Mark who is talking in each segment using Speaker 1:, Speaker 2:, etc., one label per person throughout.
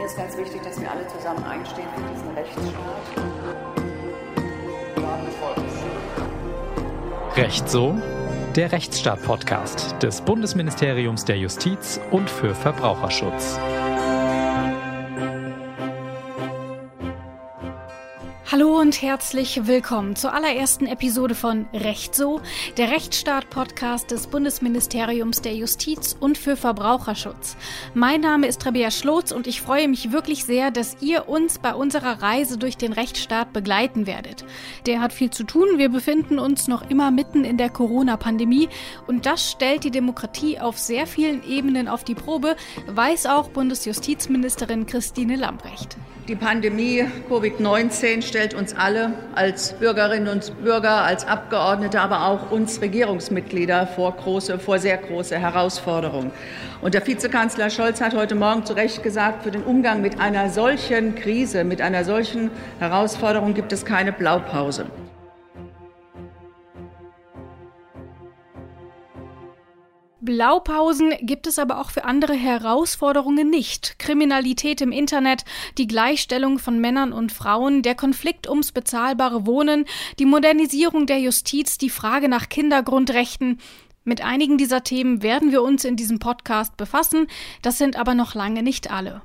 Speaker 1: Mir ist ganz wichtig, dass wir alle zusammen einstehen für diesen Rechtsstaat.
Speaker 2: Recht so? Der Rechtsstaat-Podcast des Bundesministeriums der Justiz und für Verbraucherschutz.
Speaker 3: Hallo und herzlich willkommen zur allerersten Episode von Recht so, der Rechtsstaat-Podcast des Bundesministeriums der Justiz und für Verbraucherschutz. Mein Name ist Rabea Schlotz und ich freue mich wirklich sehr, dass ihr uns bei unserer Reise durch den Rechtsstaat begleiten werdet. Der hat viel zu tun. Wir befinden uns noch immer mitten in der Corona-Pandemie und das stellt die Demokratie auf sehr vielen Ebenen auf die Probe, weiß auch Bundesjustizministerin Christine Lambrecht.
Speaker 1: Die Pandemie Covid-19 stellt uns alle als Bürgerinnen und Bürger, als Abgeordnete, aber auch uns Regierungsmitglieder vor, große, vor sehr große Herausforderungen. Und der Vizekanzler Scholz hat heute Morgen zu Recht gesagt, für den Umgang mit einer solchen Krise, mit einer solchen Herausforderung gibt es keine Blaupause.
Speaker 3: Blaupausen gibt es aber auch für andere Herausforderungen nicht. Kriminalität im Internet, die Gleichstellung von Männern und Frauen, der Konflikt ums bezahlbare Wohnen, die Modernisierung der Justiz, die Frage nach Kindergrundrechten. Mit einigen dieser Themen werden wir uns in diesem Podcast befassen, das sind aber noch lange nicht alle.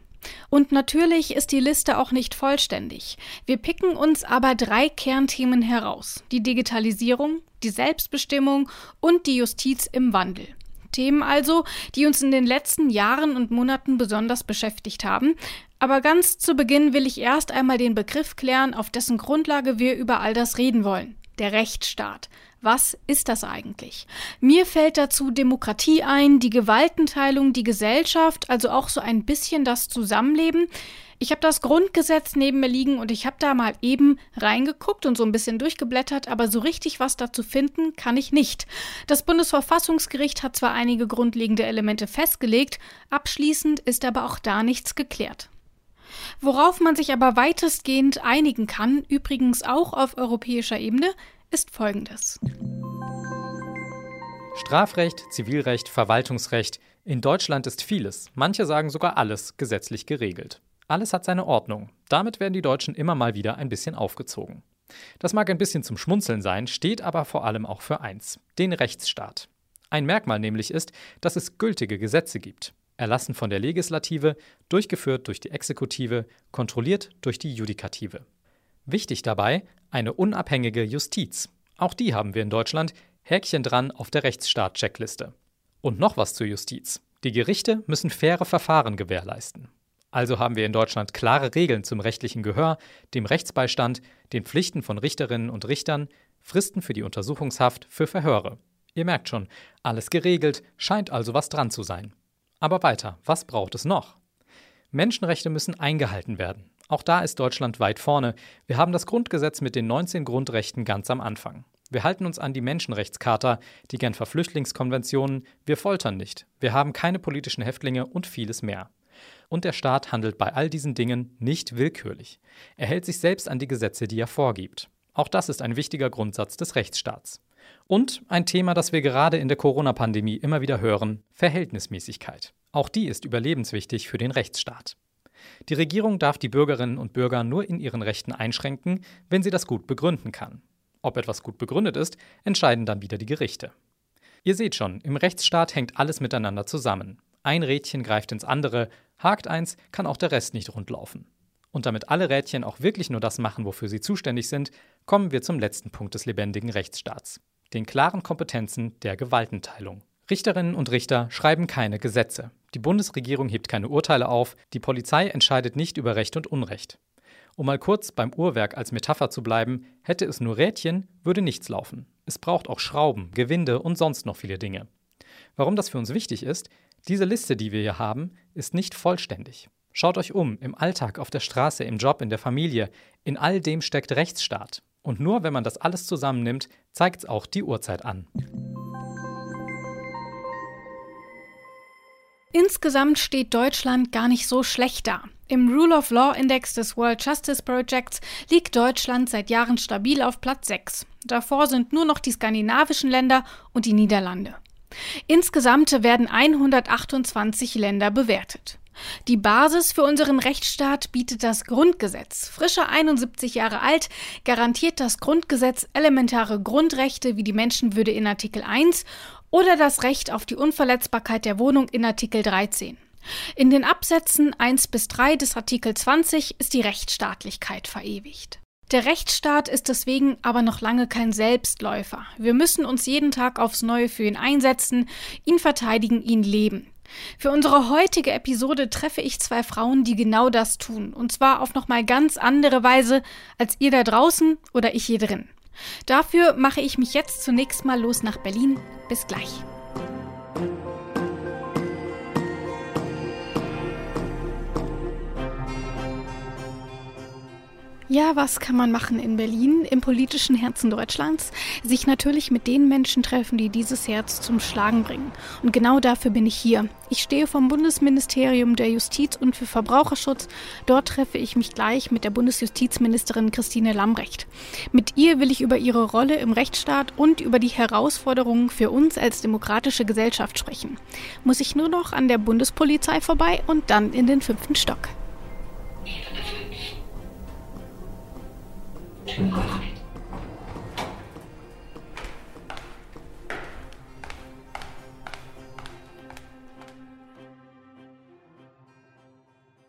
Speaker 3: Und natürlich ist die Liste auch nicht vollständig. Wir picken uns aber drei Kernthemen heraus. Die Digitalisierung, die Selbstbestimmung und die Justiz im Wandel. Themen also, die uns in den letzten Jahren und Monaten besonders beschäftigt haben. Aber ganz zu Beginn will ich erst einmal den Begriff klären, auf dessen Grundlage wir über all das reden wollen. Der Rechtsstaat. Was ist das eigentlich? Mir fällt dazu Demokratie ein, die Gewaltenteilung, die Gesellschaft, also auch so ein bisschen das Zusammenleben. Ich habe das Grundgesetz neben mir liegen und ich habe da mal eben reingeguckt und so ein bisschen durchgeblättert, aber so richtig was dazu finden kann ich nicht. Das Bundesverfassungsgericht hat zwar einige grundlegende Elemente festgelegt, abschließend ist aber auch da nichts geklärt. Worauf man sich aber weitestgehend einigen kann, übrigens auch auf europäischer Ebene, ist Folgendes.
Speaker 2: Strafrecht, Zivilrecht, Verwaltungsrecht. In Deutschland ist vieles, manche sagen sogar alles, gesetzlich geregelt. Alles hat seine Ordnung. Damit werden die Deutschen immer mal wieder ein bisschen aufgezogen. Das mag ein bisschen zum Schmunzeln sein, steht aber vor allem auch für eins: den Rechtsstaat. Ein Merkmal nämlich ist, dass es gültige Gesetze gibt. Erlassen von der Legislative, durchgeführt durch die Exekutive, kontrolliert durch die Judikative. Wichtig dabei eine unabhängige Justiz. Auch die haben wir in Deutschland. Häkchen dran auf der Rechtsstaat-Checkliste. Und noch was zur Justiz. Die Gerichte müssen faire Verfahren gewährleisten. Also haben wir in Deutschland klare Regeln zum rechtlichen Gehör, dem Rechtsbeistand, den Pflichten von Richterinnen und Richtern, Fristen für die Untersuchungshaft, für Verhöre. Ihr merkt schon, alles geregelt, scheint also was dran zu sein. Aber weiter, was braucht es noch? Menschenrechte müssen eingehalten werden. Auch da ist Deutschland weit vorne. Wir haben das Grundgesetz mit den 19 Grundrechten ganz am Anfang. Wir halten uns an die Menschenrechtscharta, die Genfer Flüchtlingskonventionen, wir foltern nicht, wir haben keine politischen Häftlinge und vieles mehr. Und der Staat handelt bei all diesen Dingen nicht willkürlich. Er hält sich selbst an die Gesetze, die er vorgibt. Auch das ist ein wichtiger Grundsatz des Rechtsstaats. Und ein Thema, das wir gerade in der Corona-Pandemie immer wieder hören, Verhältnismäßigkeit. Auch die ist überlebenswichtig für den Rechtsstaat. Die Regierung darf die Bürgerinnen und Bürger nur in ihren Rechten einschränken, wenn sie das gut begründen kann. Ob etwas gut begründet ist, entscheiden dann wieder die Gerichte. Ihr seht schon, im Rechtsstaat hängt alles miteinander zusammen. Ein Rädchen greift ins andere, hakt eins, kann auch der Rest nicht rundlaufen. Und damit alle Rädchen auch wirklich nur das machen, wofür sie zuständig sind, kommen wir zum letzten Punkt des lebendigen Rechtsstaats, den klaren Kompetenzen der Gewaltenteilung. Richterinnen und Richter schreiben keine Gesetze. Die Bundesregierung hebt keine Urteile auf, die Polizei entscheidet nicht über Recht und Unrecht. Um mal kurz beim Uhrwerk als Metapher zu bleiben, hätte es nur Rädchen, würde nichts laufen. Es braucht auch Schrauben, Gewinde und sonst noch viele Dinge. Warum das für uns wichtig ist, diese Liste, die wir hier haben, ist nicht vollständig. Schaut euch um, im Alltag, auf der Straße, im Job, in der Familie, in all dem steckt Rechtsstaat. Und nur wenn man das alles zusammennimmt, zeigt es auch die Uhrzeit an.
Speaker 3: Insgesamt steht Deutschland gar nicht so schlecht da. Im Rule of Law Index des World Justice Projects liegt Deutschland seit Jahren stabil auf Platz 6. Davor sind nur noch die skandinavischen Länder und die Niederlande. Insgesamt werden 128 Länder bewertet. Die Basis für unseren Rechtsstaat bietet das Grundgesetz. Frischer 71 Jahre alt garantiert das Grundgesetz elementare Grundrechte wie die Menschenwürde in Artikel 1 oder das Recht auf die Unverletzbarkeit der Wohnung in Artikel 13. In den Absätzen 1 bis 3 des Artikel 20 ist die Rechtsstaatlichkeit verewigt. Der Rechtsstaat ist deswegen aber noch lange kein Selbstläufer. Wir müssen uns jeden Tag aufs Neue für ihn einsetzen, ihn verteidigen, ihn leben. Für unsere heutige Episode treffe ich zwei Frauen, die genau das tun. Und zwar auf nochmal ganz andere Weise als ihr da draußen oder ich hier drin. Dafür mache ich mich jetzt zunächst mal los nach Berlin. Bis gleich. Ja, was kann man machen in Berlin, im politischen Herzen Deutschlands? Sich natürlich mit den Menschen treffen, die dieses Herz zum Schlagen bringen. Und genau dafür bin ich hier. Ich stehe vom Bundesministerium der Justiz und für Verbraucherschutz. Dort treffe ich mich gleich mit der Bundesjustizministerin Christine Lambrecht. Mit ihr will ich über ihre Rolle im Rechtsstaat und über die Herausforderungen für uns als demokratische Gesellschaft sprechen. Muss ich nur noch an der Bundespolizei vorbei und dann in den fünften Stock.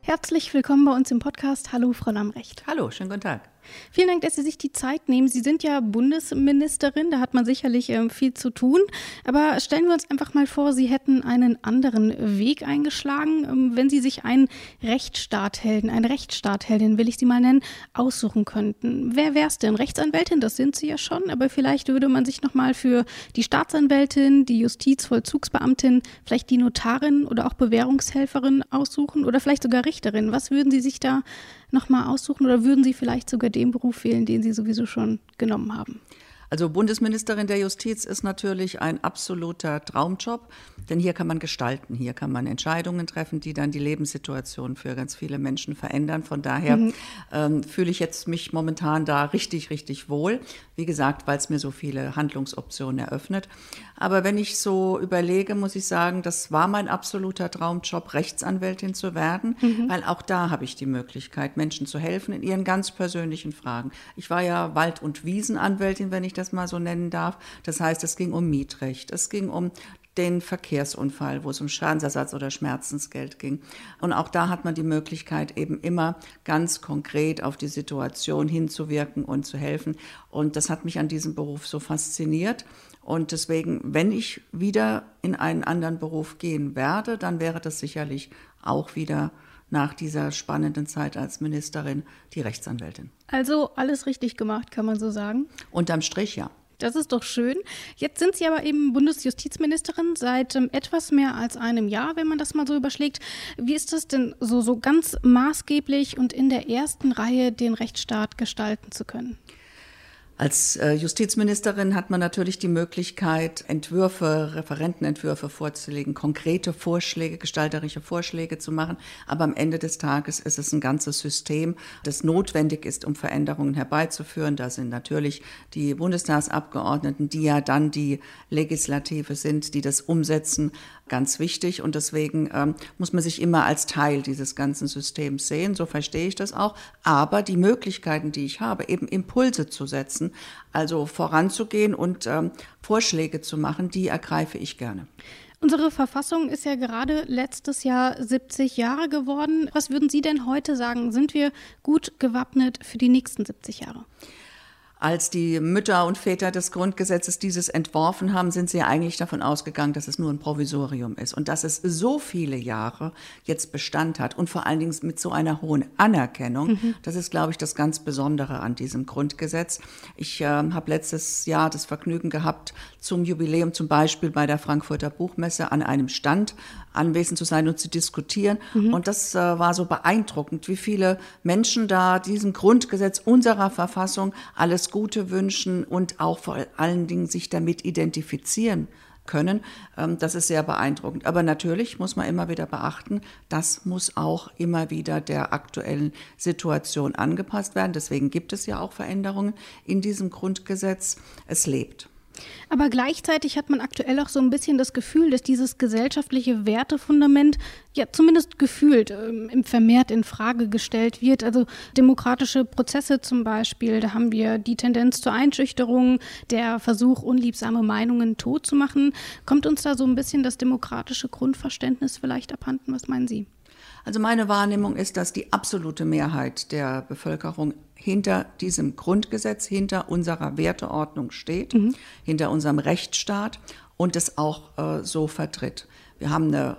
Speaker 3: Herzlich willkommen bei uns im Podcast. Hallo, Frau Lamrecht.
Speaker 1: Hallo, schönen guten Tag.
Speaker 3: Vielen Dank, dass Sie sich die Zeit nehmen. Sie sind ja Bundesministerin, da hat man sicherlich äh, viel zu tun. Aber stellen wir uns einfach mal vor, Sie hätten einen anderen Weg eingeschlagen, ähm, wenn Sie sich einen Rechtsstaathelden, eine Rechtsstaatheldin, will ich sie mal nennen, aussuchen könnten. Wer wäre es denn? Rechtsanwältin, das sind Sie ja schon, aber vielleicht würde man sich nochmal für die Staatsanwältin, die Justizvollzugsbeamtin, vielleicht die Notarin oder auch Bewährungshelferin aussuchen oder vielleicht sogar Richterin. Was würden Sie sich da nochmal aussuchen oder würden Sie vielleicht sogar den Beruf wählen, den Sie sowieso schon genommen haben?
Speaker 1: Also Bundesministerin der Justiz ist natürlich ein absoluter Traumjob, denn hier kann man gestalten, hier kann man Entscheidungen treffen, die dann die Lebenssituation für ganz viele Menschen verändern. Von daher mhm. ähm, fühle ich jetzt mich momentan da richtig, richtig wohl. Wie gesagt, weil es mir so viele Handlungsoptionen eröffnet. Aber wenn ich so überlege, muss ich sagen, das war mein absoluter Traumjob, Rechtsanwältin zu werden, mhm. weil auch da habe ich die Möglichkeit, Menschen zu helfen in ihren ganz persönlichen Fragen. Ich war ja Wald- und Wiesenanwältin, wenn ich das mal so nennen darf. Das heißt, es ging um Mietrecht, es ging um den Verkehrsunfall, wo es um Schadensersatz oder Schmerzensgeld ging. Und auch da hat man die Möglichkeit, eben immer ganz konkret auf die Situation hinzuwirken und zu helfen. Und das hat mich an diesem Beruf so fasziniert. Und deswegen, wenn ich wieder in einen anderen Beruf gehen werde, dann wäre das sicherlich auch wieder nach dieser spannenden Zeit als Ministerin die Rechtsanwältin.
Speaker 3: Also alles richtig gemacht, kann man so sagen?
Speaker 1: Unterm Strich ja.
Speaker 3: Das ist doch schön. Jetzt sind Sie aber eben Bundesjustizministerin seit ähm, etwas mehr als einem Jahr, wenn man das mal so überschlägt. Wie ist das denn so, so ganz maßgeblich und in der ersten Reihe den Rechtsstaat gestalten zu können?
Speaker 1: Als äh, Justizministerin hat man natürlich die Möglichkeit, Entwürfe, Referentenentwürfe vorzulegen, konkrete Vorschläge, gestalterische Vorschläge zu machen. Aber am Ende des Tages ist es ein ganzes System, das notwendig ist, um Veränderungen herbeizuführen. Da sind natürlich die Bundestagsabgeordneten, die ja dann die Legislative sind, die das umsetzen, ganz wichtig. Und deswegen ähm, muss man sich immer als Teil dieses ganzen Systems sehen. So verstehe ich das auch. Aber die Möglichkeiten, die ich habe, eben Impulse zu setzen, also voranzugehen und ähm, Vorschläge zu machen, die ergreife ich gerne.
Speaker 3: Unsere Verfassung ist ja gerade letztes Jahr 70 Jahre geworden. Was würden Sie denn heute sagen? Sind wir gut gewappnet für die nächsten 70 Jahre?
Speaker 1: Als die Mütter und Väter des Grundgesetzes dieses entworfen haben, sind sie eigentlich davon ausgegangen, dass es nur ein Provisorium ist und dass es so viele Jahre jetzt Bestand hat und vor allen Dingen mit so einer hohen Anerkennung. Mhm. Das ist, glaube ich, das ganz Besondere an diesem Grundgesetz. Ich äh, habe letztes Jahr das Vergnügen gehabt, zum Jubiläum zum Beispiel bei der Frankfurter Buchmesse an einem Stand anwesend zu sein und zu diskutieren. Mhm. Und das äh, war so beeindruckend, wie viele Menschen da diesem Grundgesetz unserer Verfassung alles Gute wünschen und auch vor allen Dingen sich damit identifizieren können. Ähm, das ist sehr beeindruckend. Aber natürlich muss man immer wieder beachten, das muss auch immer wieder der aktuellen Situation angepasst werden. Deswegen gibt es ja auch Veränderungen in diesem Grundgesetz. Es lebt.
Speaker 4: Aber gleichzeitig hat man aktuell auch so ein bisschen das Gefühl, dass dieses gesellschaftliche Wertefundament ja zumindest gefühlt ähm, vermehrt in Frage gestellt wird. Also demokratische Prozesse zum Beispiel, da haben wir die Tendenz zur Einschüchterung, der Versuch, unliebsame Meinungen tot zu machen. Kommt uns da so ein bisschen das demokratische Grundverständnis vielleicht abhanden? Was meinen Sie?
Speaker 1: Also meine Wahrnehmung ist, dass die absolute Mehrheit der Bevölkerung hinter diesem Grundgesetz, hinter unserer Werteordnung steht, mhm. hinter unserem Rechtsstaat und es auch äh, so vertritt. Wir haben eine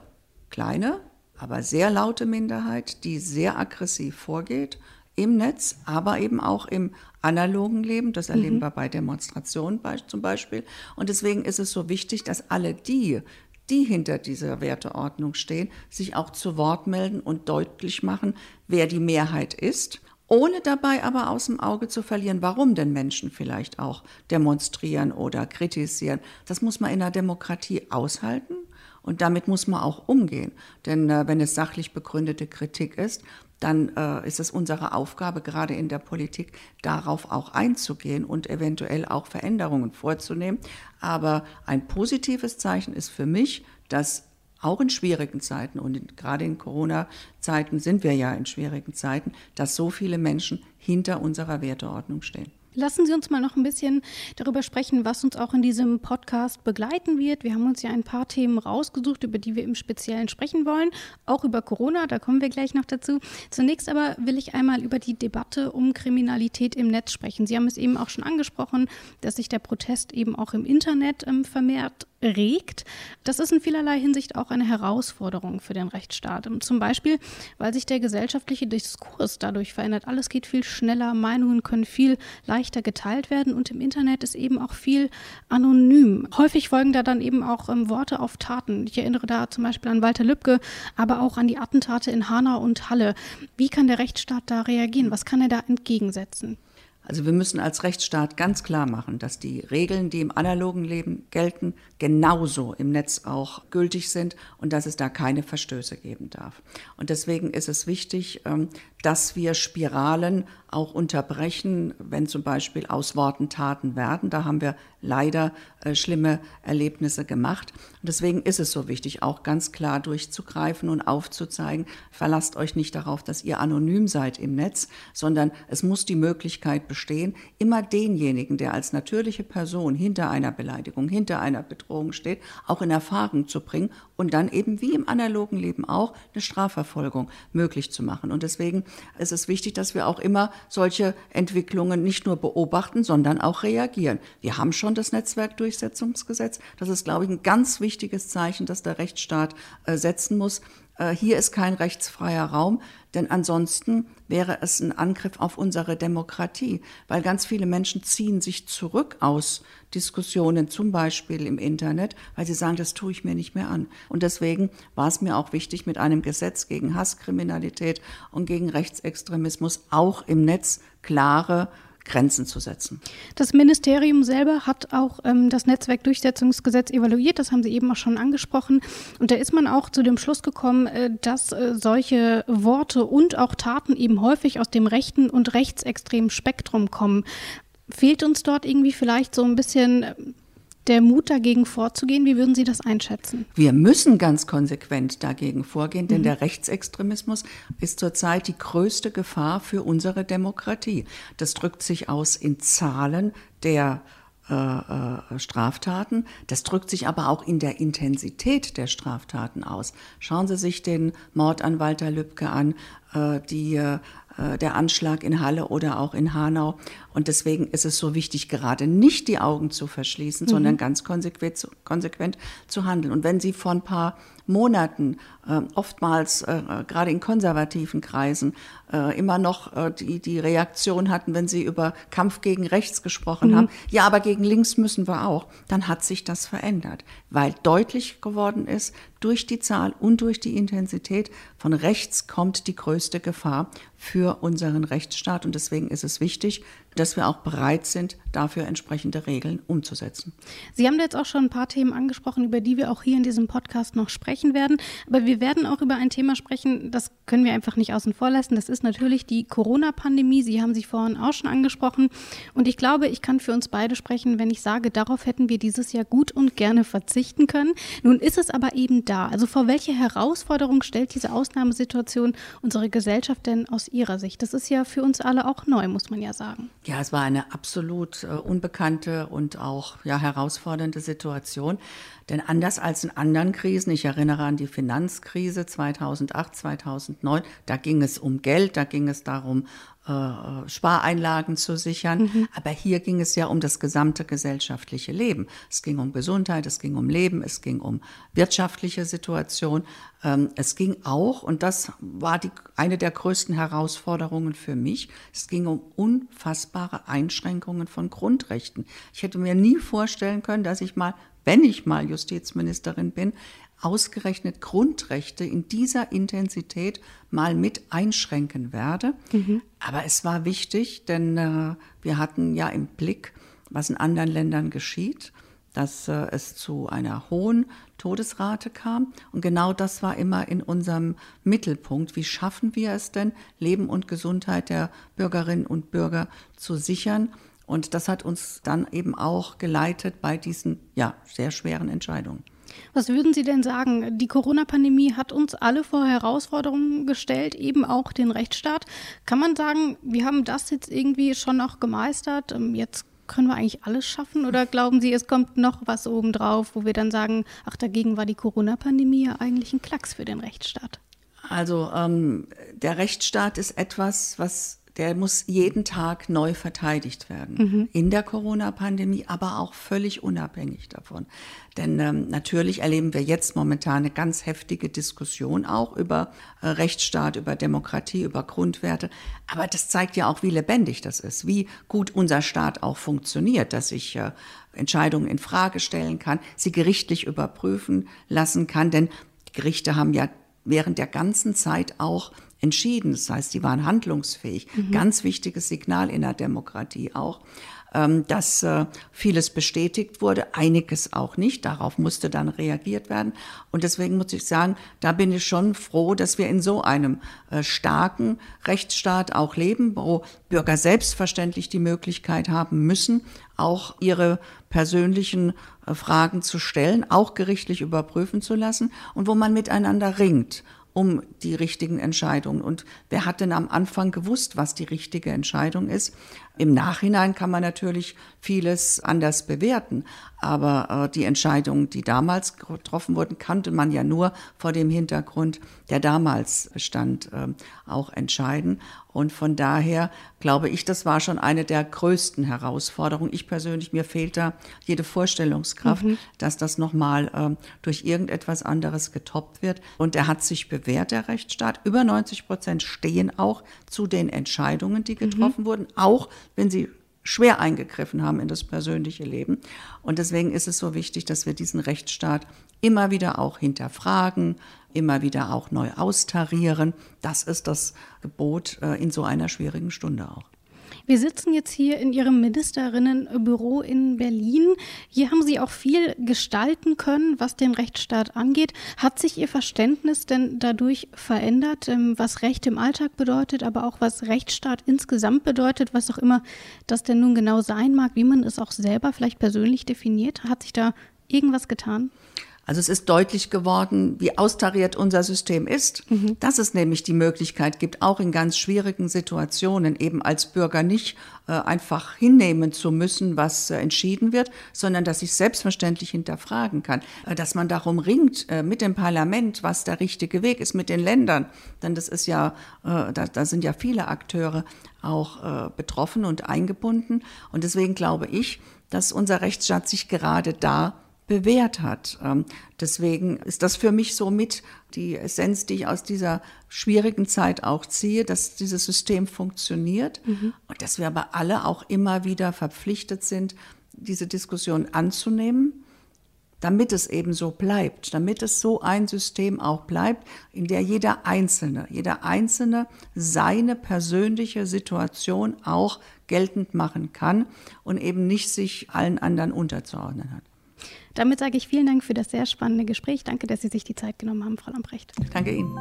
Speaker 1: kleine, aber sehr laute Minderheit, die sehr aggressiv vorgeht im Netz, aber eben auch im analogen Leben. Das erleben mhm. wir bei Demonstrationen zum Beispiel. Und deswegen ist es so wichtig, dass alle die, die hinter dieser Werteordnung stehen, sich auch zu Wort melden und deutlich machen, wer die Mehrheit ist, ohne dabei aber aus dem Auge zu verlieren, warum denn Menschen vielleicht auch demonstrieren oder kritisieren. Das muss man in einer Demokratie aushalten und damit muss man auch umgehen. Denn äh, wenn es sachlich begründete Kritik ist, dann äh, ist es unsere Aufgabe, gerade in der Politik, darauf auch einzugehen und eventuell auch Veränderungen vorzunehmen. Aber ein positives Zeichen ist für mich, dass auch in schwierigen Zeiten und in, gerade in Corona-Zeiten sind wir ja in schwierigen Zeiten, dass so viele Menschen hinter unserer Werteordnung stehen.
Speaker 4: Lassen Sie uns mal noch ein bisschen darüber sprechen, was uns auch in diesem Podcast begleiten wird. Wir haben uns ja ein paar Themen rausgesucht, über die wir im Speziellen sprechen wollen, auch über Corona, da kommen wir gleich noch dazu. Zunächst aber will ich einmal über die Debatte um Kriminalität im Netz sprechen. Sie haben es eben auch schon angesprochen, dass sich der Protest eben auch im Internet ähm, vermehrt regt. Das ist in vielerlei Hinsicht auch eine Herausforderung für den Rechtsstaat. Zum Beispiel, weil sich der gesellschaftliche Diskurs dadurch verändert. Alles geht viel schneller, Meinungen können viel leichter geteilt werden und im Internet ist eben auch viel anonym. Häufig folgen da dann eben auch ähm, Worte auf Taten. Ich erinnere da zum Beispiel an Walter Lübcke, aber auch an die Attentate in Hanau und Halle. Wie kann der Rechtsstaat da reagieren? Was kann er da entgegensetzen?
Speaker 1: Also wir müssen als Rechtsstaat ganz klar machen, dass die Regeln, die im analogen Leben gelten, genauso im Netz auch gültig sind und dass es da keine Verstöße geben darf. Und deswegen ist es wichtig, ähm, dass wir Spiralen auch unterbrechen, wenn zum Beispiel aus Worten Taten werden. Da haben wir leider äh, schlimme Erlebnisse gemacht. Und deswegen ist es so wichtig, auch ganz klar durchzugreifen und aufzuzeigen, verlasst euch nicht darauf, dass ihr anonym seid im Netz, sondern es muss die Möglichkeit bestehen, immer denjenigen, der als natürliche Person hinter einer Beleidigung, hinter einer Bedrohung steht, auch in Erfahrung zu bringen und dann eben wie im analogen Leben auch eine Strafverfolgung möglich zu machen. Und deswegen ist es wichtig, dass wir auch immer solche Entwicklungen nicht nur beobachten, sondern auch reagieren. Wir haben schon das Netzwerkdurchsetzungsgesetz. Das ist, glaube ich, ein ganz wichtiges Zeichen, das der Rechtsstaat äh, setzen muss. Äh, hier ist kein rechtsfreier Raum, denn ansonsten wäre es ein Angriff auf unsere Demokratie, weil ganz viele Menschen ziehen sich zurück aus Diskussionen, zum Beispiel im Internet, weil sie sagen, das tue ich mir nicht mehr an. Und deswegen war es mir auch wichtig, mit einem Gesetz gegen Hasskriminalität und gegen Rechtsextremismus auch im Netz klare Grenzen zu setzen.
Speaker 4: Das Ministerium selber hat auch ähm, das Netzwerkdurchsetzungsgesetz evaluiert, das haben Sie eben auch schon angesprochen. Und da ist man auch zu dem Schluss gekommen, äh, dass äh, solche Worte und auch Taten eben häufig aus dem rechten und rechtsextremen Spektrum kommen. Fehlt uns dort irgendwie vielleicht so ein bisschen der Mut dagegen vorzugehen? Wie würden Sie das einschätzen?
Speaker 1: Wir müssen ganz konsequent dagegen vorgehen, denn mhm. der Rechtsextremismus ist zurzeit die größte Gefahr für unsere Demokratie. Das drückt sich aus in Zahlen der äh, äh, Straftaten. Das drückt sich aber auch in der Intensität der Straftaten aus. Schauen Sie sich den Mord an Walter Lübcke an, äh, die der Anschlag in Halle oder auch in Hanau. Und deswegen ist es so wichtig, gerade nicht die Augen zu verschließen, mhm. sondern ganz konsequent, konsequent zu handeln. Und wenn Sie vor ein paar Monaten, äh, oftmals äh, gerade in konservativen Kreisen, äh, immer noch die, die Reaktion hatten, wenn sie über Kampf gegen rechts gesprochen mhm. haben, ja, aber gegen links müssen wir auch, dann hat sich das verändert, weil deutlich geworden ist, durch die Zahl und durch die Intensität von rechts kommt die größte Gefahr für unseren Rechtsstaat. Und deswegen ist es wichtig, dass wir auch bereit sind, dafür entsprechende Regeln umzusetzen.
Speaker 4: Sie haben jetzt auch schon ein paar Themen angesprochen, über die wir auch hier in diesem Podcast noch sprechen werden. Aber wir werden auch über ein Thema sprechen, das können wir einfach nicht außen vor lassen. Das ist natürlich die Corona-Pandemie. Sie haben sich vorhin auch schon angesprochen. Und ich glaube, ich kann für uns beide sprechen, wenn ich sage, darauf hätten wir dieses Jahr gut und gerne verzichten können. Nun ist es aber eben da. Also vor welche Herausforderung stellt diese Ausnahmesituation unsere Gesellschaft denn aus Ihrer Sicht? Das ist ja für uns alle auch neu, muss man ja sagen.
Speaker 1: Ja, es war eine absolut äh, unbekannte und auch ja, herausfordernde Situation. Denn anders als in anderen Krisen, ich erinnere an die Finanzkrise 2008, 2009, da ging es um Geld, da ging es darum, äh, Spareinlagen zu sichern. Mhm. Aber hier ging es ja um das gesamte gesellschaftliche Leben. Es ging um Gesundheit, es ging um Leben, es ging um wirtschaftliche Situation. Ähm, es ging auch, und das war die, eine der größten Herausforderungen für mich, es ging um unfassbare Einschränkungen von Grundrechten. Ich hätte mir nie vorstellen können, dass ich mal wenn ich mal Justizministerin bin, ausgerechnet Grundrechte in dieser Intensität mal mit einschränken werde. Mhm. Aber es war wichtig, denn äh, wir hatten ja im Blick, was in anderen Ländern geschieht, dass äh, es zu einer hohen Todesrate kam. Und genau das war immer in unserem Mittelpunkt. Wie schaffen wir es denn, Leben und Gesundheit der Bürgerinnen und Bürger zu sichern? Und das hat uns dann eben auch geleitet bei diesen ja, sehr schweren Entscheidungen.
Speaker 4: Was würden Sie denn sagen? Die Corona-Pandemie hat uns alle vor Herausforderungen gestellt, eben auch den Rechtsstaat. Kann man sagen, wir haben das jetzt irgendwie schon noch gemeistert? Ähm, jetzt können wir eigentlich alles schaffen? Oder glauben Sie, es kommt noch was obendrauf, wo wir dann sagen, ach, dagegen war die Corona-Pandemie ja eigentlich ein Klacks für den Rechtsstaat?
Speaker 1: Also ähm, der Rechtsstaat ist etwas, was der muss jeden Tag neu verteidigt werden. Mhm. In der Corona-Pandemie, aber auch völlig unabhängig davon. Denn ähm, natürlich erleben wir jetzt momentan eine ganz heftige Diskussion auch über äh, Rechtsstaat, über Demokratie, über Grundwerte. Aber das zeigt ja auch, wie lebendig das ist, wie gut unser Staat auch funktioniert, dass ich äh, Entscheidungen in Frage stellen kann, sie gerichtlich überprüfen lassen kann. Denn Gerichte haben ja während der ganzen Zeit auch entschieden. Das heißt, sie waren handlungsfähig. Mhm. Ganz wichtiges Signal in der Demokratie auch ähm, dass äh, vieles bestätigt wurde, einiges auch nicht. Darauf musste dann reagiert werden. Und deswegen muss ich sagen, da bin ich schon froh, dass wir in so einem äh, starken Rechtsstaat auch leben, wo Bürger selbstverständlich die Möglichkeit haben müssen, auch ihre persönlichen äh, Fragen zu stellen, auch gerichtlich überprüfen zu lassen und wo man miteinander ringt um die richtigen Entscheidungen. Und wer hat denn am Anfang gewusst, was die richtige Entscheidung ist? Im Nachhinein kann man natürlich vieles anders bewerten, aber äh, die Entscheidungen, die damals getroffen wurden, kannte man ja nur vor dem Hintergrund, der damals stand, äh, auch entscheiden. Und von daher glaube ich, das war schon eine der größten Herausforderungen. Ich persönlich, mir fehlt da jede Vorstellungskraft, mhm. dass das nochmal äh, durch irgendetwas anderes getoppt wird. Und er hat sich bewährt, der Rechtsstaat. Über 90 Prozent stehen auch zu den Entscheidungen, die getroffen mhm. wurden, auch wenn sie schwer eingegriffen haben in das persönliche Leben. Und deswegen ist es so wichtig, dass wir diesen Rechtsstaat immer wieder auch hinterfragen, immer wieder auch neu austarieren. Das ist das Gebot äh, in so einer schwierigen Stunde auch.
Speaker 4: Wir sitzen jetzt hier in Ihrem Ministerinnenbüro in Berlin. Hier haben Sie auch viel gestalten können, was den Rechtsstaat angeht. Hat sich Ihr Verständnis denn dadurch verändert, ähm, was Recht im Alltag bedeutet, aber auch was Rechtsstaat insgesamt bedeutet, was auch immer das denn nun genau sein mag, wie man es auch selber vielleicht persönlich definiert? Hat sich da irgendwas getan?
Speaker 1: Also es ist deutlich geworden, wie austariert unser System ist, mhm. dass es nämlich die Möglichkeit gibt, auch in ganz schwierigen Situationen eben als Bürger nicht äh, einfach hinnehmen zu müssen, was äh, entschieden wird, sondern dass ich selbstverständlich hinterfragen kann, äh, dass man darum ringt äh, mit dem Parlament, was der richtige Weg ist, mit den Ländern, denn das ist ja, äh, da, da sind ja viele Akteure auch äh, betroffen und eingebunden. Und deswegen glaube ich, dass unser Rechtsstaat sich gerade da bewährt hat. Ähm, deswegen ist das für mich so mit die Essenz, die ich aus dieser schwierigen Zeit auch ziehe, dass dieses System funktioniert mhm. und dass wir aber alle auch immer wieder verpflichtet sind, diese Diskussion anzunehmen, damit es eben so bleibt, damit es so ein System auch bleibt, in der jeder Einzelne, jeder Einzelne seine persönliche Situation auch geltend machen kann und eben nicht sich allen anderen unterzuordnen hat.
Speaker 4: Damit sage ich vielen Dank für das sehr spannende Gespräch. Danke, dass Sie sich die Zeit genommen haben, Frau Lamprecht.
Speaker 1: Danke Ihnen.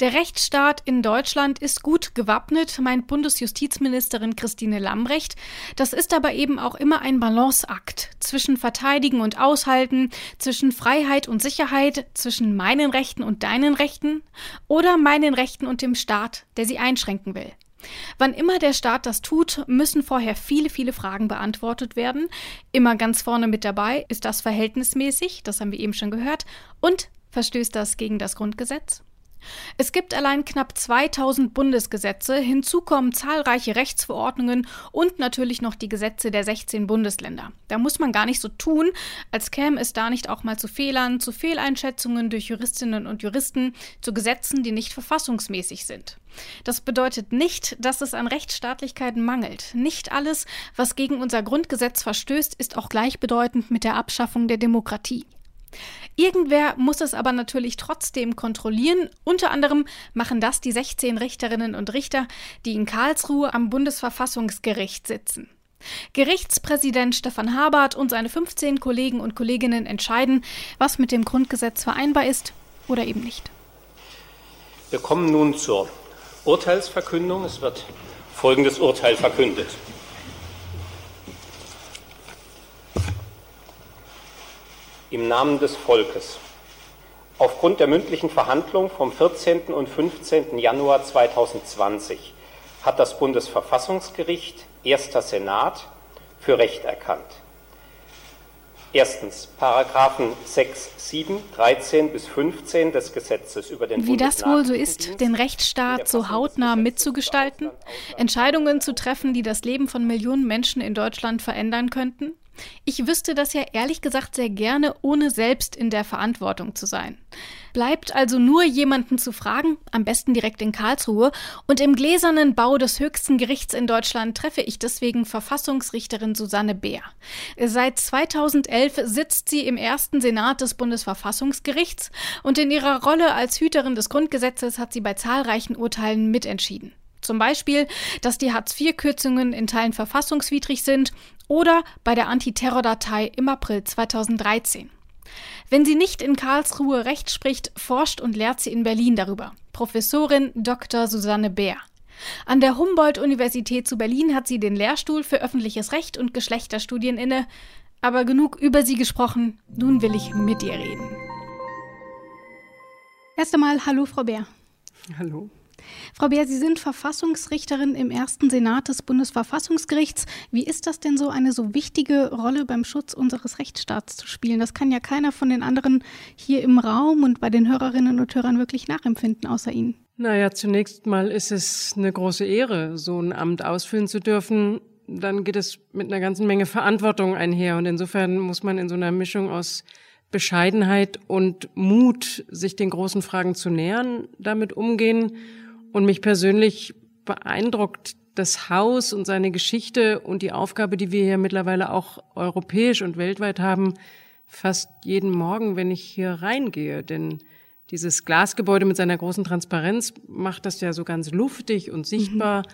Speaker 3: Der Rechtsstaat in Deutschland ist gut gewappnet, meint Bundesjustizministerin Christine Lambrecht. Das ist aber eben auch immer ein Balanceakt zwischen Verteidigen und Aushalten, zwischen Freiheit und Sicherheit, zwischen meinen Rechten und deinen Rechten oder meinen Rechten und dem Staat, der sie einschränken will. Wann immer der Staat das tut, müssen vorher viele, viele Fragen beantwortet werden. Immer ganz vorne mit dabei, ist das verhältnismäßig, das haben wir eben schon gehört, und verstößt das gegen das Grundgesetz? Es gibt allein knapp 2000 Bundesgesetze, hinzu kommen zahlreiche Rechtsverordnungen und natürlich noch die Gesetze der 16 Bundesländer. Da muss man gar nicht so tun, als käme es da nicht auch mal zu Fehlern, zu Fehleinschätzungen durch Juristinnen und Juristen, zu Gesetzen, die nicht verfassungsmäßig sind. Das bedeutet nicht, dass es an Rechtsstaatlichkeit mangelt. Nicht alles, was gegen unser Grundgesetz verstößt, ist auch gleichbedeutend mit der Abschaffung der Demokratie. Irgendwer muss es aber natürlich trotzdem kontrollieren. Unter anderem machen das die 16 Richterinnen und Richter, die in Karlsruhe am Bundesverfassungsgericht sitzen. Gerichtspräsident Stefan Habart und seine 15 Kollegen und Kolleginnen entscheiden, was mit dem Grundgesetz vereinbar ist oder eben nicht.
Speaker 5: Wir kommen nun zur Urteilsverkündung. Es wird folgendes Urteil verkündet. Im Namen des Volkes. Aufgrund der mündlichen Verhandlung vom 14. und 15. Januar 2020 hat das Bundesverfassungsgericht, erster Senat, für Recht erkannt. Erstens, Paragraphen 6, 7, 13 bis 15 des Gesetzes über den
Speaker 3: Wie das wohl so ist, den Rechtsstaat so hautnah mitzugestalten, Entscheidungen zu treffen, die das Leben von Millionen Menschen in Deutschland verändern könnten? Ich wüsste das ja ehrlich gesagt sehr gerne, ohne selbst in der Verantwortung zu sein. Bleibt also nur jemanden zu fragen, am besten direkt in Karlsruhe, und im gläsernen Bau des höchsten Gerichts in Deutschland treffe ich deswegen Verfassungsrichterin Susanne Beer. Seit 2011 sitzt sie im ersten Senat des Bundesverfassungsgerichts und in ihrer Rolle als Hüterin des Grundgesetzes hat sie bei zahlreichen Urteilen mitentschieden. Zum Beispiel, dass die Hartz-IV-Kürzungen in Teilen verfassungswidrig sind oder bei der Antiterrordatei im April 2013. Wenn sie nicht in Karlsruhe Recht spricht, forscht und lehrt sie in Berlin darüber. Professorin Dr. Susanne Bär. An der Humboldt-Universität zu Berlin hat sie den Lehrstuhl für öffentliches Recht und Geschlechterstudien inne. Aber genug über sie gesprochen, nun will ich mit ihr reden.
Speaker 4: Erst einmal, hallo Frau Bär.
Speaker 6: Hallo.
Speaker 4: Frau Beer, Sie sind Verfassungsrichterin im ersten Senat des Bundesverfassungsgerichts. Wie ist das denn so, eine so wichtige Rolle beim Schutz unseres Rechtsstaats zu spielen? Das kann ja keiner von den anderen hier im Raum und bei den Hörerinnen und Hörern wirklich nachempfinden, außer Ihnen.
Speaker 6: Naja, zunächst mal ist es eine große Ehre, so ein Amt ausfüllen zu dürfen. Dann geht es mit einer ganzen Menge Verantwortung einher. Und insofern muss man in so einer Mischung aus Bescheidenheit und Mut, sich den großen Fragen zu nähern, damit umgehen. Und mich persönlich beeindruckt das Haus und seine Geschichte und die Aufgabe, die wir hier mittlerweile auch europäisch und weltweit haben, fast jeden Morgen, wenn ich hier reingehe. Denn dieses Glasgebäude mit seiner großen Transparenz macht das ja so ganz luftig und sichtbar. Mhm.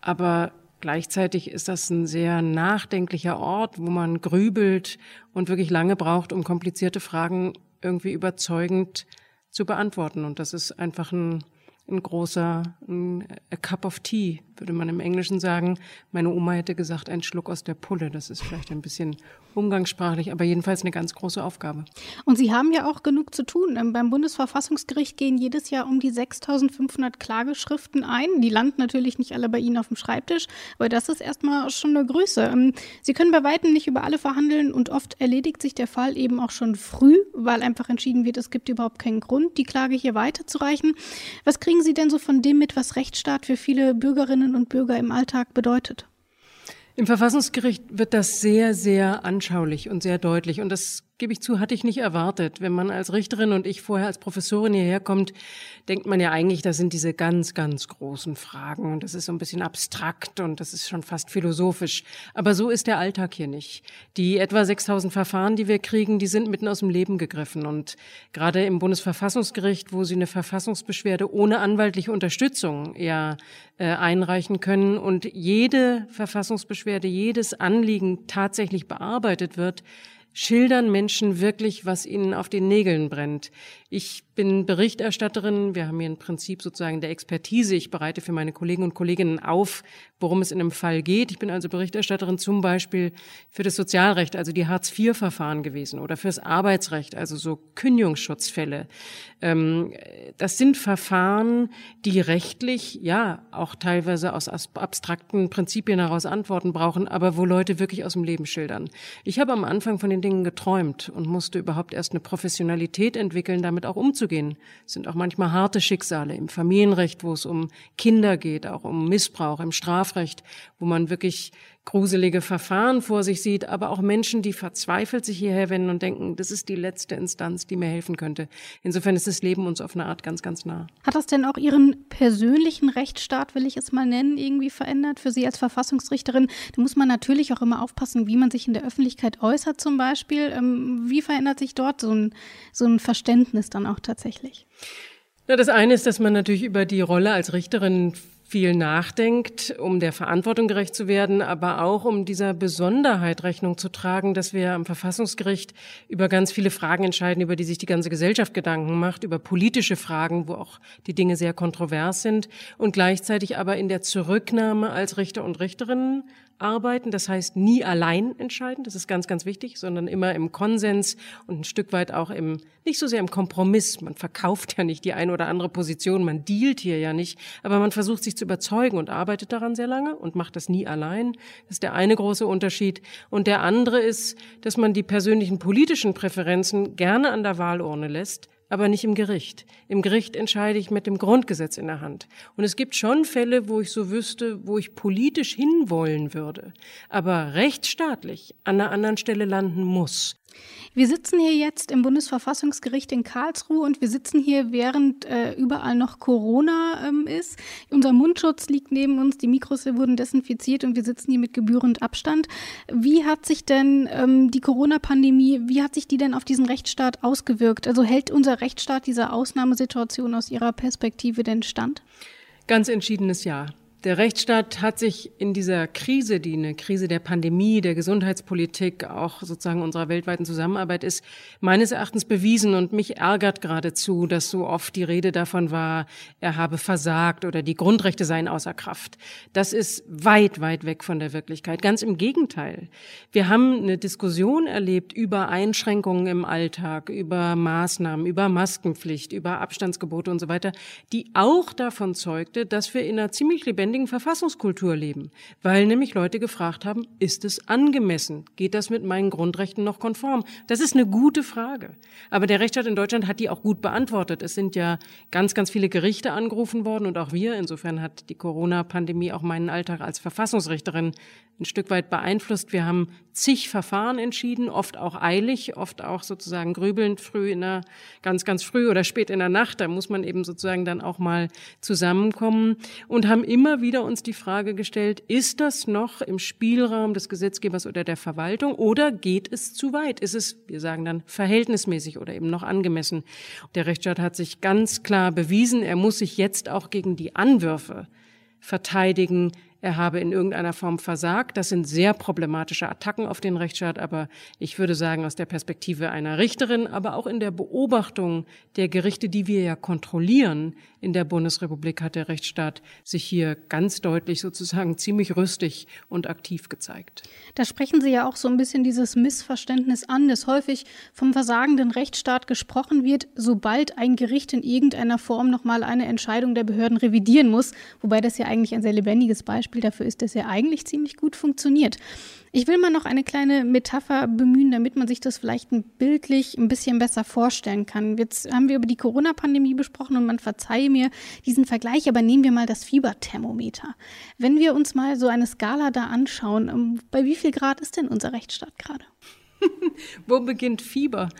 Speaker 6: Aber gleichzeitig ist das ein sehr nachdenklicher Ort, wo man grübelt und wirklich lange braucht, um komplizierte Fragen irgendwie überzeugend zu beantworten. Und das ist einfach ein ein großer ein, a cup of tea, würde man im Englischen sagen. Meine Oma hätte gesagt, ein Schluck aus der Pulle. Das ist vielleicht ein bisschen umgangssprachlich, aber jedenfalls eine ganz große Aufgabe.
Speaker 4: Und Sie haben ja auch genug zu tun. Ähm, beim Bundesverfassungsgericht gehen jedes Jahr um die 6500 Klageschriften ein. Die landen natürlich nicht alle bei Ihnen auf dem Schreibtisch, aber das ist erstmal schon eine Größe. Ähm, Sie können bei weitem nicht über alle verhandeln und oft erledigt sich der Fall eben auch schon früh, weil einfach entschieden wird, es gibt überhaupt keinen Grund, die Klage hier weiterzureichen. Was kriegen Sie denn so von dem mit, was Rechtsstaat für viele Bürgerinnen und Bürger im Alltag bedeutet?
Speaker 6: Im Verfassungsgericht wird das sehr, sehr anschaulich und sehr deutlich. Und das gebe ich zu, hatte ich nicht erwartet. Wenn man als Richterin und ich vorher als Professorin hierher kommt, denkt man ja eigentlich, das sind diese ganz, ganz großen Fragen und das ist so ein bisschen abstrakt und das ist schon fast philosophisch. Aber so ist der Alltag hier nicht. Die etwa 6000 Verfahren, die wir kriegen, die sind mitten aus dem Leben gegriffen und gerade im Bundesverfassungsgericht, wo Sie eine Verfassungsbeschwerde ohne anwaltliche Unterstützung ja äh, einreichen können und jede Verfassungsbeschwerde, jedes Anliegen tatsächlich bearbeitet wird, schildern Menschen wirklich, was ihnen auf den Nägeln brennt. Ich bin Berichterstatterin. Wir haben hier ein Prinzip sozusagen der Expertise. Ich bereite für meine Kollegen und Kolleginnen auf, worum es in einem Fall geht. Ich bin also Berichterstatterin zum Beispiel für das Sozialrecht, also die Hartz-IV-Verfahren gewesen oder fürs Arbeitsrecht, also so Kündigungsschutzfälle. Ähm, das sind Verfahren, die rechtlich, ja, auch teilweise aus abstrakten Prinzipien heraus Antworten brauchen, aber wo Leute wirklich aus dem Leben schildern. Ich habe am Anfang von den Dingen geträumt und musste überhaupt erst eine Professionalität entwickeln, damit auch umzugehen umzugehen. Es sind auch manchmal harte Schicksale im Familienrecht, wo es um Kinder geht, auch um Missbrauch, im Strafrecht, wo man wirklich gruselige Verfahren vor sich sieht, aber auch Menschen, die verzweifelt sich hierher wenden und denken, das ist die letzte Instanz, die mir helfen könnte. Insofern ist das Leben uns auf eine Art ganz, ganz nah.
Speaker 4: Hat das denn auch Ihren persönlichen Rechtsstaat, will ich es mal nennen, irgendwie verändert für Sie als Verfassungsrichterin? Da muss man natürlich auch immer aufpassen, wie man sich in der Öffentlichkeit äußert zum Beispiel. Ähm, wie verändert sich dort so ein, so ein Verständnis dann auch tatsächlich?
Speaker 6: Ja, das eine ist, dass man natürlich über die Rolle als Richterin viel nachdenkt, um der Verantwortung gerecht zu werden, aber auch um dieser Besonderheit Rechnung zu tragen, dass wir am Verfassungsgericht über ganz viele Fragen entscheiden, über die sich die ganze Gesellschaft Gedanken macht, über politische Fragen, wo auch die Dinge sehr kontrovers sind und gleichzeitig aber in der Zurücknahme als Richter und Richterinnen arbeiten. Das heißt, nie allein entscheiden. Das ist ganz, ganz wichtig, sondern immer im Konsens und ein Stück weit auch im, nicht so sehr im Kompromiss. Man verkauft ja nicht die eine oder andere Position. Man dealt hier ja nicht. Aber man versucht sich zu überzeugen und arbeitet daran sehr lange und macht das nie allein. Das ist der eine große Unterschied. Und der andere ist, dass man die persönlichen politischen Präferenzen gerne an der Wahlurne lässt aber nicht im Gericht. Im Gericht entscheide ich mit dem Grundgesetz in der Hand. Und es gibt schon Fälle, wo ich so wüsste, wo ich politisch hinwollen würde, aber rechtsstaatlich an einer anderen Stelle landen muss.
Speaker 4: Wir sitzen hier jetzt im Bundesverfassungsgericht in Karlsruhe und wir sitzen hier, während äh, überall noch Corona ähm, ist. Unser Mundschutz liegt neben uns, die Mikros wurden desinfiziert und wir sitzen hier mit gebührend Abstand. Wie hat sich denn ähm, die Corona-Pandemie, wie hat sich die denn auf diesen Rechtsstaat ausgewirkt? Also hält unser Rechtsstaat dieser Ausnahmesituation aus Ihrer Perspektive denn stand?
Speaker 6: Ganz entschiedenes Ja. Der Rechtsstaat hat sich in dieser Krise, die eine Krise der Pandemie, der Gesundheitspolitik, auch sozusagen unserer weltweiten Zusammenarbeit ist, meines Erachtens bewiesen und mich ärgert geradezu, dass so oft die Rede davon war, er habe versagt oder die Grundrechte seien außer Kraft. Das ist weit, weit weg von der Wirklichkeit. Ganz im Gegenteil. Wir haben eine Diskussion erlebt über Einschränkungen im Alltag, über Maßnahmen, über Maskenpflicht, über Abstandsgebote und so weiter, die auch davon zeugte, dass wir in einer ziemlich lebendigen lebendigen Verfassungskultur leben, weil nämlich Leute gefragt haben, ist es angemessen? Geht das mit meinen Grundrechten noch konform? Das ist eine gute Frage. Aber der Rechtsstaat in Deutschland hat die auch gut beantwortet. Es sind ja ganz, ganz viele Gerichte angerufen worden und auch wir. Insofern hat die Corona-Pandemie auch meinen Alltag als Verfassungsrichterin ein Stück weit beeinflusst. Wir haben zig Verfahren entschieden, oft auch eilig, oft auch sozusagen grübelnd früh in der, ganz, ganz früh oder spät in der Nacht. Da muss man eben sozusagen dann auch mal zusammenkommen und haben immer wieder uns die Frage gestellt, ist das noch im Spielraum des Gesetzgebers oder der Verwaltung oder geht es zu weit? Ist es, wir sagen dann, verhältnismäßig oder eben noch angemessen? Der Rechtsstaat hat sich ganz klar bewiesen, er muss sich jetzt auch gegen die Anwürfe verteidigen, er habe in irgendeiner Form versagt. Das sind sehr problematische Attacken auf den Rechtsstaat, aber ich würde sagen, aus der Perspektive einer Richterin, aber auch in der Beobachtung der Gerichte, die wir ja kontrollieren in der Bundesrepublik, hat der Rechtsstaat sich hier ganz deutlich sozusagen ziemlich rüstig und aktiv gezeigt.
Speaker 4: Da sprechen Sie ja auch so ein bisschen dieses Missverständnis an, dass häufig vom versagenden Rechtsstaat gesprochen wird, sobald ein Gericht in irgendeiner Form nochmal eine Entscheidung der Behörden revidieren muss, wobei das ja eigentlich ein sehr lebendiges Beispiel Beispiel dafür ist, dass er eigentlich ziemlich gut funktioniert. Ich will mal noch eine kleine Metapher bemühen, damit man sich das vielleicht bildlich ein bisschen besser vorstellen kann. Jetzt haben wir über die Corona-Pandemie besprochen und man verzeihe mir diesen Vergleich, aber nehmen wir mal das Fieberthermometer. Wenn wir uns mal so eine Skala da anschauen, ähm, bei wie viel Grad ist denn unser Rechtsstaat gerade?
Speaker 6: Wo beginnt Fieber?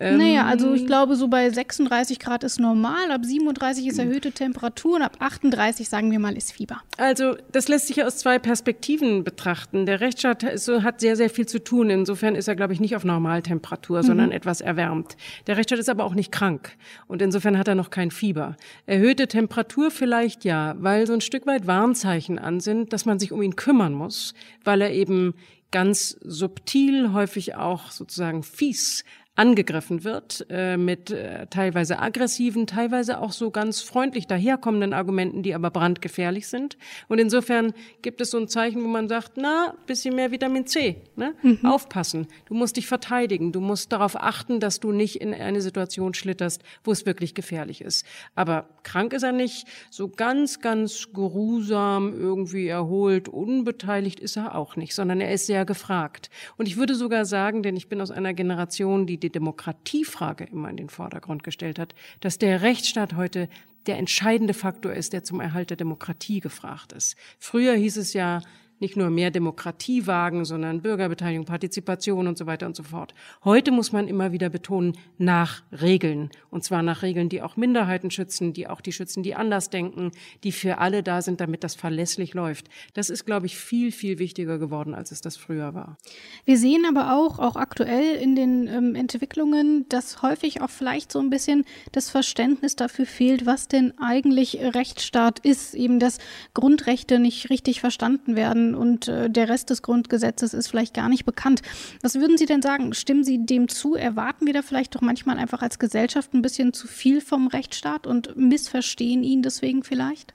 Speaker 4: Ähm, naja, also ich glaube, so bei 36 Grad ist normal, ab 37 ist erhöhte Temperatur und ab 38, sagen wir mal, ist Fieber.
Speaker 6: Also das lässt sich aus zwei Perspektiven betrachten. Der Rechtsstaat hat sehr, sehr viel zu tun. Insofern ist er, glaube ich, nicht auf Normaltemperatur, mhm. sondern etwas erwärmt. Der Rechtsstaat ist aber auch nicht krank und insofern hat er noch kein Fieber. Erhöhte Temperatur vielleicht ja, weil so ein Stück weit Warnzeichen an sind, dass man sich um ihn kümmern muss, weil er eben ganz subtil, häufig auch sozusagen fies angegriffen wird äh, mit äh, teilweise aggressiven, teilweise auch so ganz freundlich daherkommenden Argumenten, die aber brandgefährlich sind. Und insofern gibt es so ein Zeichen, wo man sagt, na, bisschen mehr Vitamin C, ne? Mhm. Aufpassen. Du musst dich verteidigen. Du musst darauf achten, dass du nicht in eine Situation schlitterst, wo es wirklich gefährlich ist. Aber krank ist er nicht. So ganz, ganz geruhsam, irgendwie erholt, unbeteiligt ist er auch nicht, sondern er ist sehr gefragt. Und ich würde sogar sagen, denn ich bin aus einer Generation, die die Demokratiefrage immer in den Vordergrund gestellt hat, dass der Rechtsstaat heute der entscheidende Faktor ist, der zum Erhalt der Demokratie gefragt ist. Früher hieß es ja, nicht nur mehr Demokratie wagen, sondern Bürgerbeteiligung, Partizipation und so weiter und so fort. Heute muss man immer wieder betonen, nach Regeln. Und zwar nach Regeln, die auch Minderheiten schützen, die auch die schützen, die anders denken, die für alle da sind, damit das verlässlich läuft. Das ist, glaube ich, viel, viel wichtiger geworden, als es das früher war.
Speaker 4: Wir sehen aber auch, auch aktuell in den ähm, Entwicklungen, dass häufig auch vielleicht so ein bisschen das Verständnis dafür fehlt, was denn eigentlich Rechtsstaat ist, eben dass Grundrechte nicht richtig verstanden werden und äh, der Rest des Grundgesetzes ist vielleicht gar nicht bekannt. Was würden Sie denn sagen? Stimmen Sie dem zu? Erwarten wir da vielleicht doch manchmal einfach als Gesellschaft ein bisschen zu viel vom Rechtsstaat und missverstehen ihn deswegen vielleicht?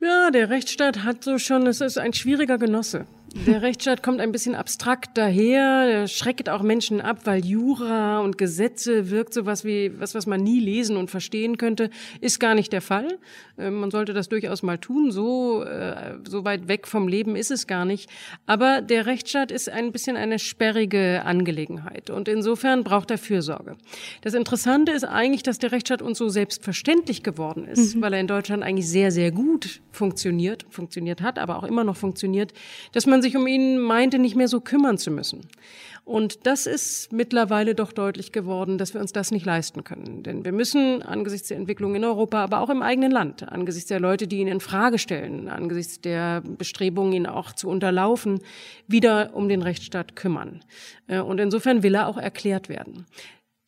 Speaker 6: Ja, der Rechtsstaat hat so schon, es ist ein schwieriger Genosse. Der Rechtsstaat kommt ein bisschen abstrakt daher, er schreckt auch Menschen ab, weil Jura und Gesetze wirkt so was wie was, was man nie lesen und verstehen könnte, ist gar nicht der Fall. Äh, man sollte das durchaus mal tun. So, äh, so weit weg vom Leben ist es gar nicht. Aber der Rechtsstaat ist ein bisschen eine sperrige Angelegenheit und insofern braucht er Fürsorge. Das Interessante ist eigentlich, dass der Rechtsstaat uns so selbstverständlich geworden ist, mhm. weil er in Deutschland eigentlich sehr, sehr gut funktioniert, funktioniert hat, aber auch immer noch funktioniert, dass man sich um ihn meinte, nicht mehr so kümmern zu müssen. Und das ist mittlerweile doch deutlich geworden, dass wir uns das nicht leisten können. Denn wir müssen angesichts der Entwicklung in Europa, aber auch im eigenen Land, angesichts der Leute, die ihn in Frage stellen, angesichts der Bestrebungen, ihn auch zu unterlaufen, wieder um den Rechtsstaat kümmern. Äh, und insofern will er auch erklärt werden.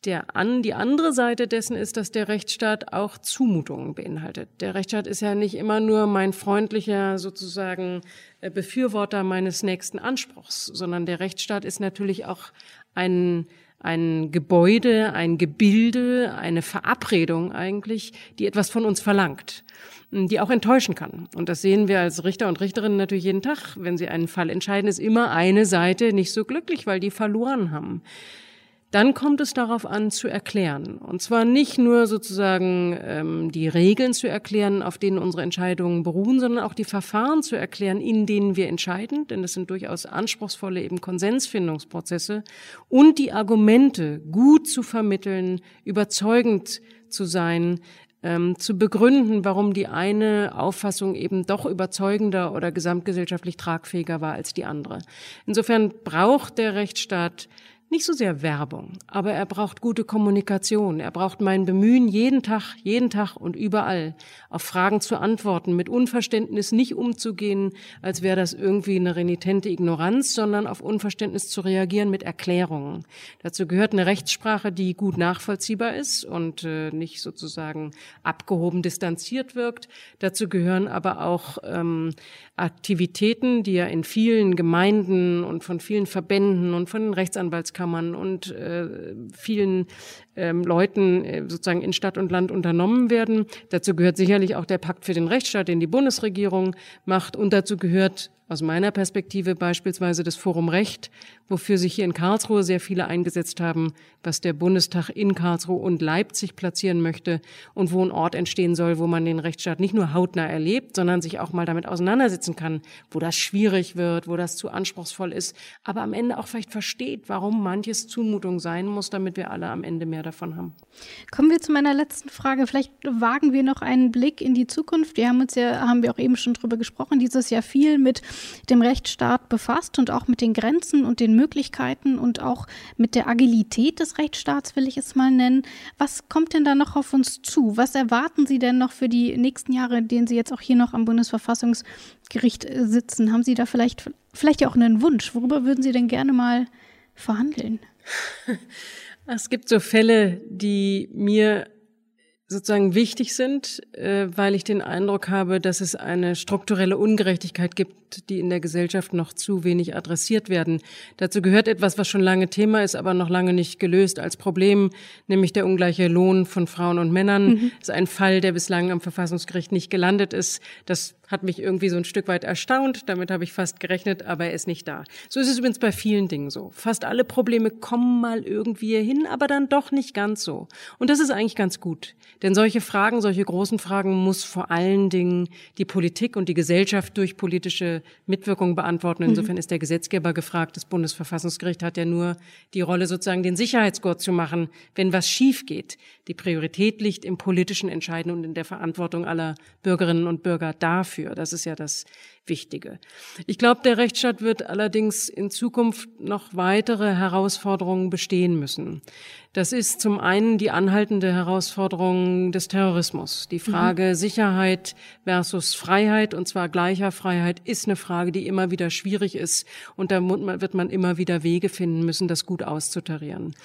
Speaker 6: Der an, die andere Seite dessen ist, dass der Rechtsstaat auch Zumutungen beinhaltet. Der Rechtsstaat ist ja nicht immer nur mein freundlicher sozusagen äh, Befürworter meines nächsten Anspruchs, sondern der Rechtsstaat ist natürlich auch ein, ein Gebäude, ein Gebilde, eine Verabredung eigentlich, die etwas von uns verlangt, die auch enttäuschen kann. Und das sehen wir als Richter und Richterinnen natürlich jeden Tag. Wenn sie einen Fall entscheiden, ist immer eine Seite nicht so glücklich, weil die verloren haben. Dann kommt es darauf an, zu erklären. Und zwar nicht nur sozusagen ähm, die Regeln zu erklären, auf denen unsere Entscheidungen beruhen, sondern auch die Verfahren zu erklären, in denen wir entscheiden, denn das sind durchaus anspruchsvolle eben Konsensfindungsprozesse, und die Argumente gut zu vermitteln, überzeugend zu sein, ähm, zu begründen, warum die eine Auffassung eben doch überzeugender oder gesamtgesellschaftlich tragfähiger war als die andere. Insofern braucht der Rechtsstaat nicht so sehr Werbung, aber er braucht gute Kommunikation. Er braucht mein Bemühen, jeden Tag, jeden Tag und überall auf Fragen zu antworten, mit Unverständnis nicht umzugehen, als wäre das irgendwie eine renitente Ignoranz, sondern auf Unverständnis zu reagieren mit Erklärungen. Dazu gehört eine Rechtssprache, die gut nachvollziehbar ist und äh, nicht sozusagen abgehoben distanziert wirkt. Dazu gehören aber auch ähm, Aktivitäten, die ja in vielen Gemeinden und von vielen Verbänden und von den Rechtsanwaltskammern und äh, vielen ähm, Leuten äh, sozusagen in Stadt und Land unternommen werden. Dazu gehört sicherlich auch der Pakt für den Rechtsstaat, den die Bundesregierung macht. Und dazu gehört aus meiner Perspektive beispielsweise das Forum Recht, wofür sich hier in Karlsruhe sehr viele eingesetzt haben, was der Bundestag in Karlsruhe und Leipzig platzieren möchte und wo ein Ort entstehen soll, wo man den Rechtsstaat nicht nur hautnah erlebt, sondern sich auch mal damit auseinandersetzen kann, wo das schwierig wird, wo das zu anspruchsvoll ist, aber am Ende auch vielleicht versteht, warum manches Zumutung sein muss, damit wir alle am Ende mehr davon haben.
Speaker 4: Kommen wir zu meiner letzten Frage. Vielleicht wagen wir noch einen Blick in die Zukunft. Wir haben uns ja, haben wir auch eben schon drüber gesprochen, dieses Jahr viel mit dem Rechtsstaat befasst und auch mit den Grenzen und den Möglichkeiten und auch mit der Agilität des Rechtsstaats, will ich es mal nennen. Was kommt denn da noch auf uns zu? Was erwarten Sie denn noch für die nächsten Jahre, in denen Sie jetzt auch hier noch am Bundesverfassungsgericht äh, sitzen? Haben Sie da vielleicht, vielleicht ja auch einen Wunsch? Worüber würden Sie denn gerne mal verhandeln?
Speaker 6: Es gibt so Fälle, die mir sozusagen wichtig sind, äh, weil ich den Eindruck habe, dass es eine strukturelle Ungerechtigkeit gibt, die in der Gesellschaft noch zu wenig adressiert werden. Dazu gehört etwas, was schon lange Thema ist, aber noch lange nicht gelöst als Problem, nämlich der ungleiche Lohn von Frauen und Männern. Mhm. Das ist ein Fall, der bislang am Verfassungsgericht nicht gelandet ist. Das hat mich irgendwie so ein Stück weit erstaunt. Damit habe ich fast gerechnet, aber er ist nicht da. So ist es übrigens bei vielen Dingen so. Fast alle Probleme kommen mal irgendwie hin, aber dann doch nicht ganz so. Und das ist eigentlich ganz gut. Denn solche Fragen, solche großen Fragen muss vor allen Dingen die Politik und die Gesellschaft durch politische Mitwirkung beantworten. Insofern mhm. ist der Gesetzgeber gefragt. Das Bundesverfassungsgericht hat ja nur die Rolle, sozusagen den Sicherheitsgurt zu machen, wenn was schief geht. Die Priorität liegt im politischen Entscheiden und in der Verantwortung aller Bürgerinnen und Bürger dafür. Das ist ja das Wichtige. Ich glaube, der Rechtsstaat wird allerdings in Zukunft noch weitere Herausforderungen bestehen müssen. Das ist zum einen die anhaltende Herausforderung des Terrorismus. Die Frage mhm. Sicherheit versus Freiheit, und zwar gleicher Freiheit, ist eine Frage, die immer wieder schwierig ist. Und da wird man immer wieder Wege finden müssen, das gut auszutarieren.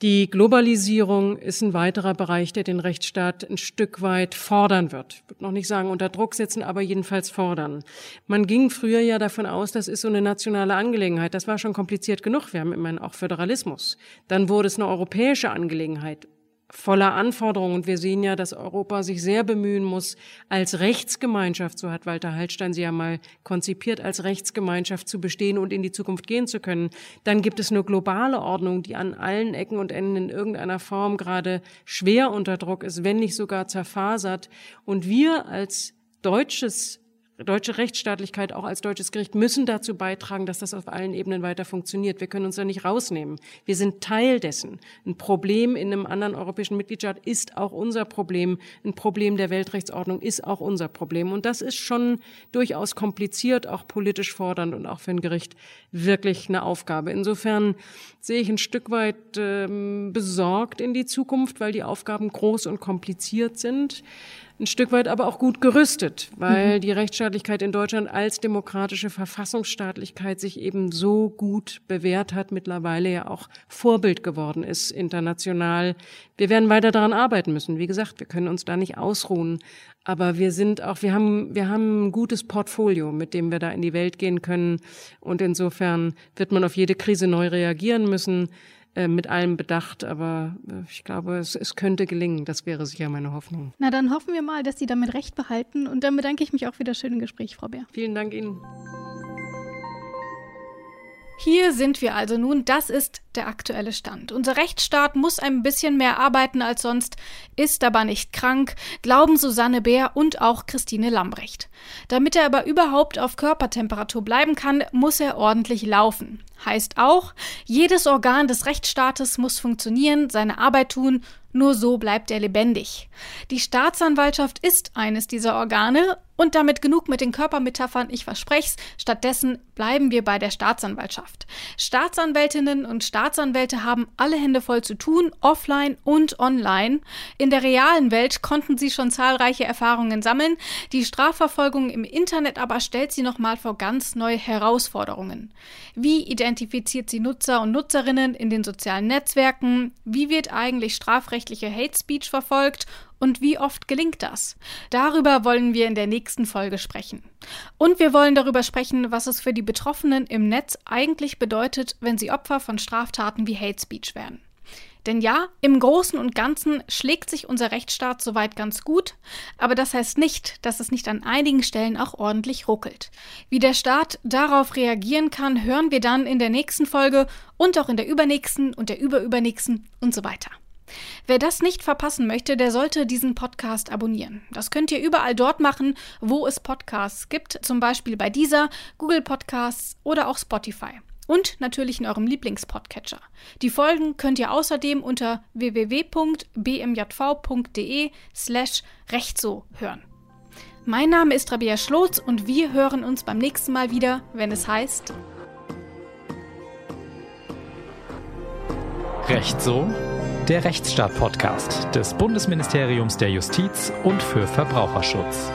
Speaker 6: Die Globalisierung ist ein weiterer Bereich, der den Rechtsstaat ein Stück weit fordern wird. Ich würde noch nicht sagen unter Druck setzen, aber jedenfalls fordern. Man ging früher ja davon aus, das ist so eine nationale Angelegenheit. Das war schon kompliziert genug. Wir haben immerhin auch Föderalismus. Dann wurde es eine europäische Angelegenheit voller Anforderungen. Und wir sehen ja, dass Europa sich sehr bemühen muss, als Rechtsgemeinschaft, so hat Walter Hallstein sie ja mal konzipiert, als Rechtsgemeinschaft zu bestehen und in die Zukunft gehen zu können. Dann gibt es eine globale Ordnung, die an allen Ecken und Enden in irgendeiner Form gerade schwer unter Druck ist, wenn nicht sogar zerfasert. Und wir als deutsches deutsche Rechtsstaatlichkeit auch als deutsches Gericht müssen dazu beitragen, dass das auf allen Ebenen weiter funktioniert. Wir können uns da nicht rausnehmen. Wir sind Teil dessen. Ein Problem in einem anderen europäischen Mitgliedstaat ist auch unser Problem. Ein Problem der Weltrechtsordnung ist auch unser Problem. Und das ist schon durchaus kompliziert, auch politisch fordernd und auch für ein Gericht wirklich eine Aufgabe. Insofern sehe ich ein Stück weit ähm, besorgt in die Zukunft, weil die Aufgaben groß und kompliziert sind ein Stück weit aber auch gut gerüstet, weil mhm. die Rechtsstaatlichkeit in Deutschland als demokratische Verfassungsstaatlichkeit sich eben so gut bewährt hat, mittlerweile ja auch Vorbild geworden ist international. Wir werden weiter daran arbeiten müssen. Wie gesagt, wir können uns da nicht ausruhen. Aber wir sind auch, wir haben, wir haben ein gutes Portfolio, mit dem wir da in die Welt gehen können. Und insofern wird man auf jede Krise neu reagieren müssen. Äh, mit allem Bedacht, aber äh, ich glaube, es, es könnte gelingen. Das wäre sicher meine Hoffnung.
Speaker 4: Na, dann hoffen wir mal, dass Sie damit recht behalten. Und dann bedanke ich mich auch für das schöne Gespräch, Frau Bär.
Speaker 6: Vielen Dank Ihnen.
Speaker 3: Hier sind wir also nun, das ist der aktuelle Stand. Unser Rechtsstaat muss ein bisschen mehr arbeiten als sonst, ist aber nicht krank, glauben Susanne Bär und auch Christine Lambrecht. Damit er aber überhaupt auf Körpertemperatur bleiben kann, muss er ordentlich laufen. Heißt auch, jedes Organ des Rechtsstaates muss funktionieren, seine Arbeit tun nur so bleibt er lebendig. Die Staatsanwaltschaft ist eines dieser Organe und damit genug mit den Körpermetaphern, ich versprech's. Stattdessen bleiben wir bei der Staatsanwaltschaft. Staatsanwältinnen und Staatsanwälte haben alle Hände voll zu tun, offline und online. In der realen Welt konnten sie schon zahlreiche Erfahrungen sammeln. Die Strafverfolgung im Internet aber stellt sie nochmal vor ganz neue Herausforderungen. Wie identifiziert sie Nutzer und Nutzerinnen in den sozialen Netzwerken? Wie wird eigentlich strafrechtliche Hate Speech verfolgt? Und wie oft gelingt das? Darüber wollen wir in der nächsten Folge sprechen. Und wir wollen darüber sprechen, was es für die Betroffenen im Netz eigentlich bedeutet, wenn sie Opfer von Straftaten wie Hate Speech werden. Denn ja, im Großen und Ganzen schlägt sich unser Rechtsstaat soweit ganz gut, aber das heißt nicht, dass es nicht an einigen Stellen auch ordentlich ruckelt. Wie der Staat darauf reagieren kann, hören wir dann in der nächsten Folge und auch in der übernächsten und der überübernächsten und so weiter. Wer das nicht verpassen möchte, der sollte diesen Podcast abonnieren. Das könnt ihr überall dort machen, wo es Podcasts gibt, zum Beispiel bei dieser, Google Podcasts oder auch Spotify. Und natürlich in eurem Lieblingspodcatcher. Die Folgen könnt ihr außerdem unter www.bmjv.de slash rechtso hören. Mein Name ist Rabia Schlotz und wir hören uns beim nächsten Mal wieder, wenn es heißt
Speaker 2: Recht so? Der Rechtsstaat-Podcast des Bundesministeriums der Justiz und für Verbraucherschutz.